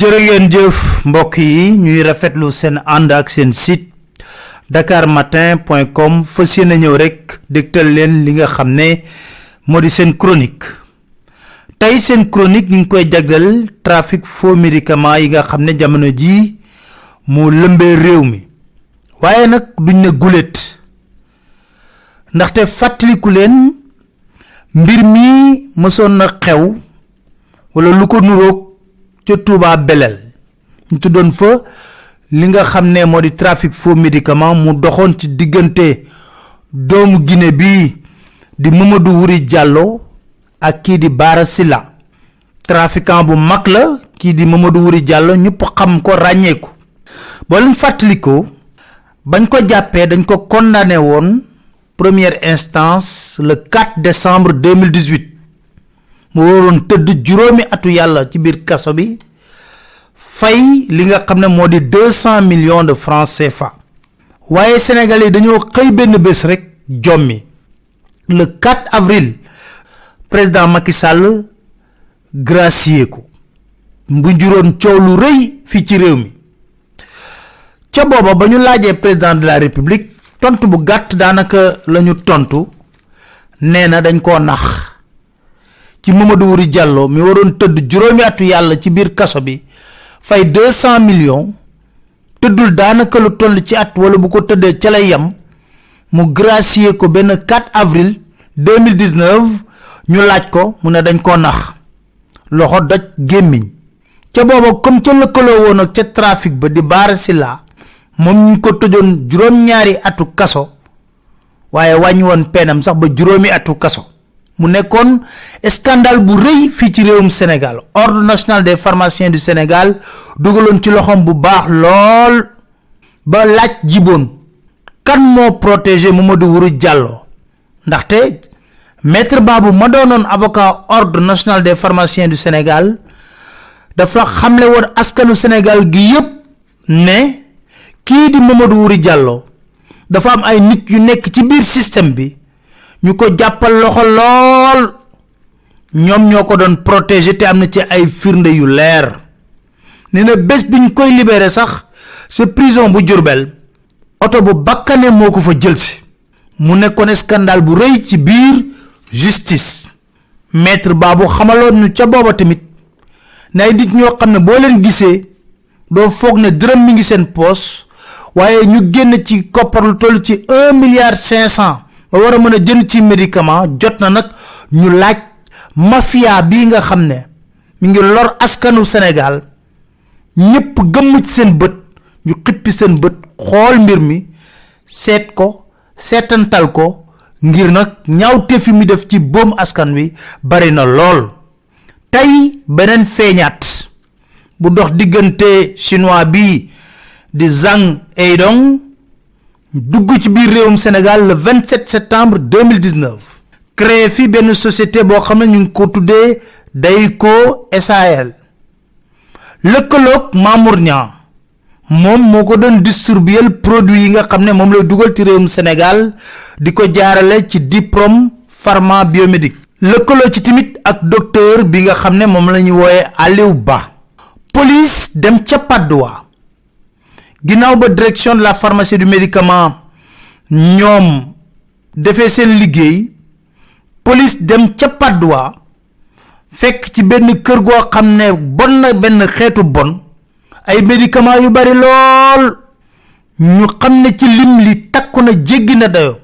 jërë ngeen jëf mbokk yi ñuy rafetlu seen ànd ak seen site dakarmatin.com fas yéene ñëw rek dégtal leen li nga xam ne moo di seen chronique. Tey seen chronique ñu ngi koy jagleel trafic faux médicament yi nga xam ne jamono jii moo lëmbee réew mi. Waaye nag duñ ne gulet. Ndaxte fàttaliku leen mbir mi mësoon na xew wala lu ko ca Touba Belel. Ñu tuddoon fa li nga xam ne moo di trafic faux médicament mu doxoon ci diggante doomu Guinée bi di Mamadou Wuri Diallo ak kii di Bara Silla trafiquant bu mag la kii di Mamadou Wuri Diallo ñëpp xam ko ràññeeku boo leen fàttalikoo bañ ko jàppee dañ ko condamné woon première instance le 4 décembre 2018 mu waroon tëdd juróomi atu yàlla ci biir kaso bi fay li nga xam ne moo millions de francs CFA. Waaye Sénégal yi dañoo xëy benn rek jommi. Le 4 avril président Macky Sall gracier ko. Bu juróon coow lu rëy fii ci réew mi. Ca booba ba ñu laajee président de la république tontu bu gàtt tontu dañ nax ci Mamadou Wuri Diallo mi waroon tëdd juróomi atu yàlla ci biir kaso bi fay deux cent millions tëddul daanaka lu toll ci at wala bu ko tëddee ca lay yem mu gracier ko benn 4 avril 2019 ñu laaj ko mu ne dañ koo nax loxo doj gémmiñ ca booba comme ca lëkkaloo woon ak ca trafic ba di Bara Silla moom ñu ko tëjoon juróom-ñaari atu kaso waaye peenam sax ba juróomi atu kaso mu nekkoon scandale bu rëy fii ci réewum Sénégal. Ordre national des pharmaciens du Sénégal dugaloon ci loxoom bu baax lool ba laaj jiboon kan moo protégé Mamadou Wuri Diallo? Ndaxte maître Babou ma doonoon avocat ordre national des pharmaciens du Sénégal dafa xamle woon askanu Sénégal gi yépp ne kii di Mamadou Wuri Diallo dafa am ay nit yu nekk ci biir système bi ñu ko jàppal loxo lool. ñoom ñoo ko doon protéger te am ci ay firnde yu leer. nee na bés bi ñu koy libéré sax sa prison bu Jurbel oto bu bakkane moo ko fa jëlsi. mu scandale bu ci justice. maître baabu xamaloon ñu ca booba tamit. ne nit ñoo xam ne boo leen gisee doo foog ne dërëm mi ngi seen waaye ñu génn ci koppar lu toll ci un milliard cinq cent ba war a mën a jënd ci médicament jot na nag ñu laaj mafia bii nga xam ne mi ngi lor askanu Sénégal. ñépp gëmm ci seen bët ñu xippi seen bët xool mbir mi seet ko seetantal ko ngir nag ñaawte fi mi def ci boom askan wi bari na lool. Tey beneen feeñaat bu dox diggante chinois bi di Zhang Eidong dugg ci biir réewum Sénégal le 27 septembre 2019 créé fi benn société boo xam ne ñu ngi ko tuddee Dayko SAL lëkkaloog Mamour Niang. Moom moo ko doon distribuer produit yi nga xam ne lay dugal ci réewum Sénégal di ko jaarale ci diplôme pharma biomédique. Lëkkaloo ci tamit ak docteur bi nga xam ne moom la wooye Aliou Ba. Police dem ca ginnaaw ba direction de la pharmacie du médicament ñoom defee seen liggéey police dem ca Padoua fekk ci benn kër goo xam ne bon na benn xeetu bon ay médicament yu bari lool. Ñu xam ne ci lim li takku na jéggi na dayo.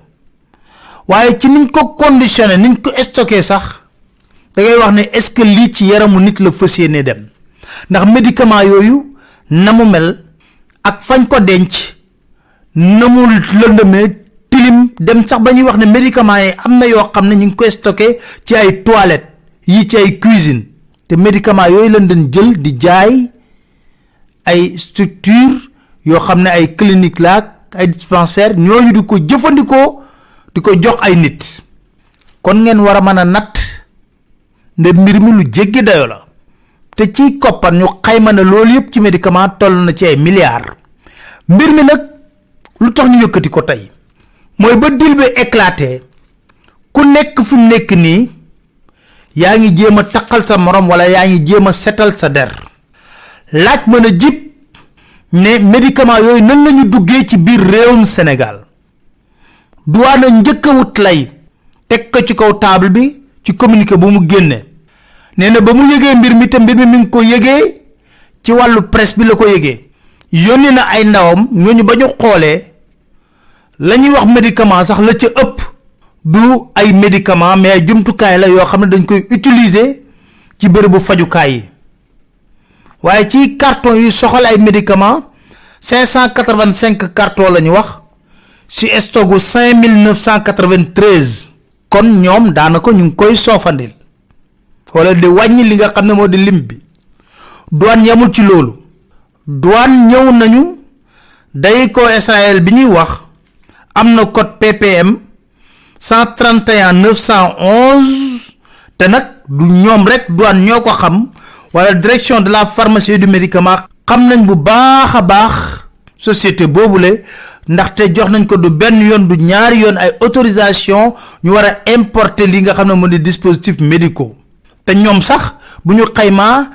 Waaye ci niñ ko conditionné niñ ko stocké sax da ngay wax ne est-ce que lii ci yaramu nit la fas dem. Ndax médicament yooyu na mu mel ak fañ ko denc. Na mu lëndëmee tilim. Dem sax ba ñuy wax ne médicament yi am na yoo ne ngi koy stocké ci ay toilettes yi ci ay cuisine te médicament yooyu lañ doon jël di jaay ay structure yoo xam ne ay clinique la ay dispensaire ñooñu di ko jëfandikoo di ko jox ay nit. Kon ngeen war a mën a natt nde mbir mi lu jéggi dayo la te ci koppar ñu xayma ne loolu yëpp ci médicament toll na ci ay milliards. Mbir mi nag lu tax ñu yëkkati ko tey mooy ba dil bi éclaté ku nekk fi mu nekk yaa ngi jéem a taqal sa morom wala yaa ngi jéem a setal sa der. Laaj mën a jib ne médicament yooyu nan lañu duggee ci biir réewum sénégal? Douane njëkk a lay teg ko ci kaw table bi ci communiqué bu mu génne nee na ba mu yëgee mbir mi te mbir mi mi ngi ko yëgee ci wàllu presse bi la ko yëgee. Yónni na ay ndawam ñooñu ba ñu xoolee la ñuy wax médicament sax la ca ëpp. Du ay médicament mais ay jumtukaay la yoo xam ne dañ koy utiliser ci bërëbu fajukaay yi. Waaye ci carton yu soxal ay médicament 585 carton la ñu wax ci stogu 5993 kon ñoom daanaka ñu ngi koy soofandil wala di wàññi li nga xam ne moo di lim bi. Douane yamul ci loolu. Douane ñëw nañu day ko israël bi ñuy wax am na code ppm 131 911 te nag du ñoom rek douane ñoo ko xam wala direction de la pharmacie du médicament xam nañ bu baax a baax société boobule ndaxte jox nañ ko du benn yoon du ñaari yoon ay autorisation ñu war a importer li nga xam ne moo di dispositifs médicaux te ñoom sax bu ñu xaymaa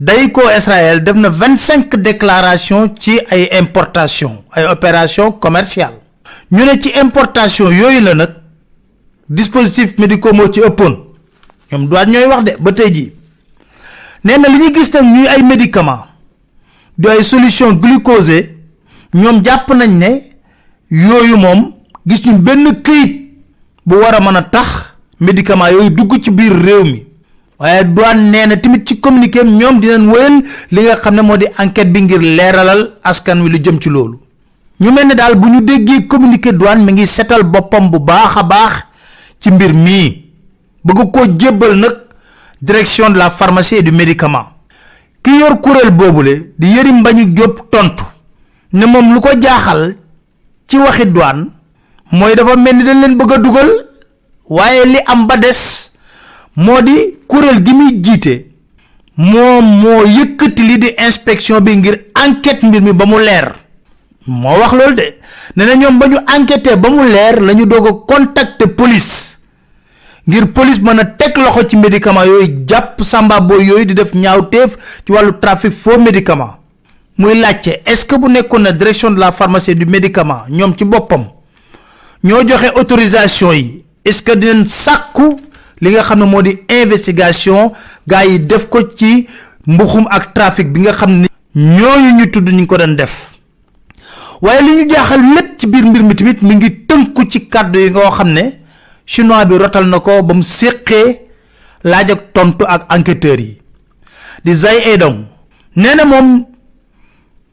day ko israël def na 25 déclaration ci ay importation ay opération commerciale ñu ne ci importation yooyu la nag dispositifs médicaux moo ci ëppoon. Ñoom doit ñooy wax de ba tey jii. Nee na li ñu gis nag ñuy ay médicament di ay solution glucosée ñoom jàpp nañ ne yooyu moom gis ñu benn këyit bu war a mën a tax médicament yooyu dugg ci biir réew mi waaye douane nee na tamit ci communiqué ñoom dinañ wéyal li nga xam ne moo di enquête bi ngir askan wi lu jëm ci loolu. Ñu mel ne daal bu ñu déggee communiqué douane mi ngi setal boppam bu baax a baax ci mbir mii. Bëgg koo jébbal nag direction de la pharmacie et du médicament. Ki yor boobule di yëri mbañu jóob tontu ne moom lu ko jaaxal ci waxi douane mooy dafa mel ni dañ leen bëgg a dugal li am ba des moo di kuréel gi muy jiite moom moo yëkkati li di inspection bi ngir enquête mbir mi ba mu leer. moo wax loolu de ne na ñoom ba ñu enquêté ba mu leer la ñu doog a contacter police ngir police mën a teg loxo ci médicament yooyu jàpp samba boy yooyu di def ñaawteef ci wàllu trafic faux médicament. muy laajte est ce que bu na direction de la pharmacie du médicament ñoom ci boppam ñoo joxe autorisation yi est ce que li nga xam ne trafic bi nga xam ne ñooñu ñu tudd ñu ko doon def. Waaye li ñu jaaxal lépp ci biir mbir mi tamit mi ngi tënku ci kàddu yi nga xam ne chinois bi rotal na ko ba mu séqee laaj ak tontu ak enquêteurs yi. Di zay edong nee na moom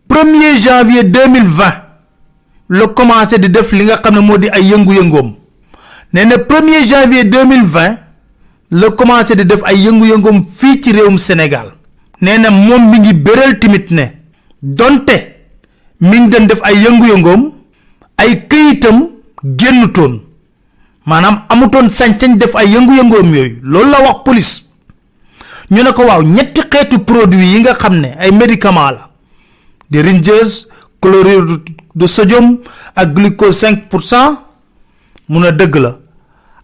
1er janvier 2020 la commencé di def li nga xam ne moo di ay yëngu-yëngoom. Nee na 1er janvier 2020 la commencé di def ay yëngu-yëngoom fii ci réewum sénégal. nee na moom mi ngi timit ne donte mi ngi def ay yëngu-yëngoom ay këyitam génnutoon. maanaam amutoon sañ-sañ def ay yëngu-yëngoom yooyu. loolu la wax police. ñu ne ko waaw ñetti xeetu produit yi nga xam ne ay médicament la. di ringers chlorure de sodium ak glucose 5 pour cent. mun a dëgg la.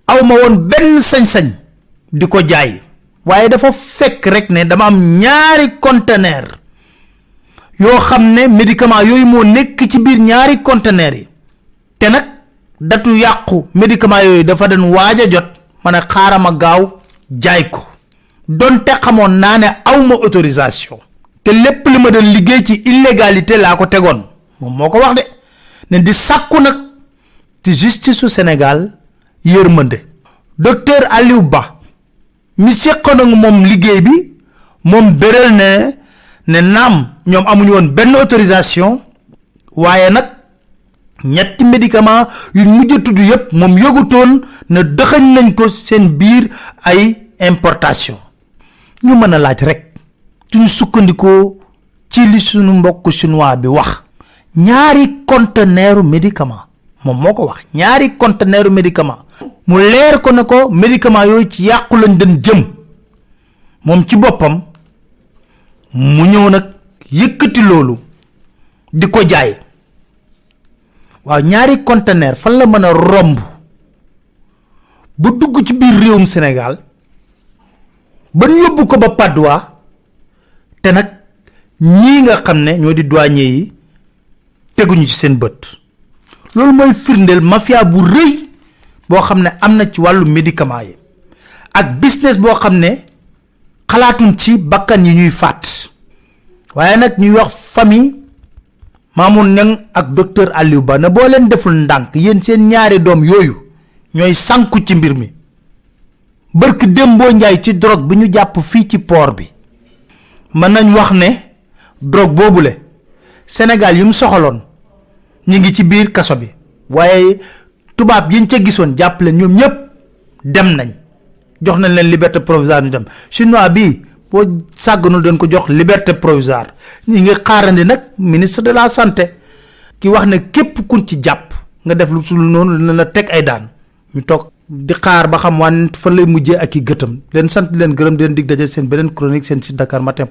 aw ma woon sañ-sañ di ko jaay. Waaye dafa fekk rek ne dama am ñaari conteneur yoo xam ne médicament yooyu moo nekk ci biir ñaari conteneur yi. Te nag datu yàqu médicament yooyu dafa den waaj a jot ma ne xaarama gaaw jaay ko. Donte xamoon naa ne aw ma autorisation. Te lépp li ma doon liggéey ci illégalité laa ko tegoon. Moom moo ko wax de. Ne di sàkku nag ci justice su sénégal yërmande. Docteur aliou ba mi séqoon ak moom liggéey bi moom béral ne ne naam ñoom amuñu woon benn autorisation waaye nag ñetti médicament yu mujj a tudd yépp moom yëgutoon ne dëxañ nañ ko seen biir ay importation. Ñu mën a laaj rek suñu sukkandikoo ci li suñu mbokk chinois bi wax. Ñaari conteneuru médicament moom moo ko wax ñaari conteneuru médicament mu leer ko ne ko médicament yooyu ci yàqu lañ den jëm. Moom ci boppam mu ñëw nag yëkkati loolu di ko jaay. Waaw ñaari conteneur fan la mën a romb? Bu dugg ci biir réewum sénégal ba yóbbu ko ba padwa te nag ñii nga xam ne ñoo di douanier yi teguñu ci seen bët loolu mooy firndeel mafia bu rëy boo xam ne am na ci wàllu médicament yi ak business boo xam ne xalaatuñ ci bakkan yi ñuy faat. waaye nag ñuy wax famille Mamoun Niang ak docteur Aliou Ba na boo leen deful ndànk yéen seen ñaari doom yooyu ñooy sànku ci mbir mi. bërk démboo njaay ci drogue bi ñu jàpp fii ci port bi mën nañ wax ne drogue boobule Sénégal mu ñi ngi ci biir kaso bi. waaye tubaab yiñ ca gisoon jàpp leen ñoom ñëpp dem nañ. jox nañ leen liberté provisoire ñu dem. chinois bi boo sàgganul dañ ko jox liberté provisoire. ñi ngi xaarandi nag ministre de la santé. ki wax ne képp kun ci jàpp nga def lu sul noonu dina la teg ay daan. ñu toog di xaar ba xam waan fa lay mujjee ak i gëtam. leen sant leen gërëm di leen dig daje seen beneen chronique seen site matin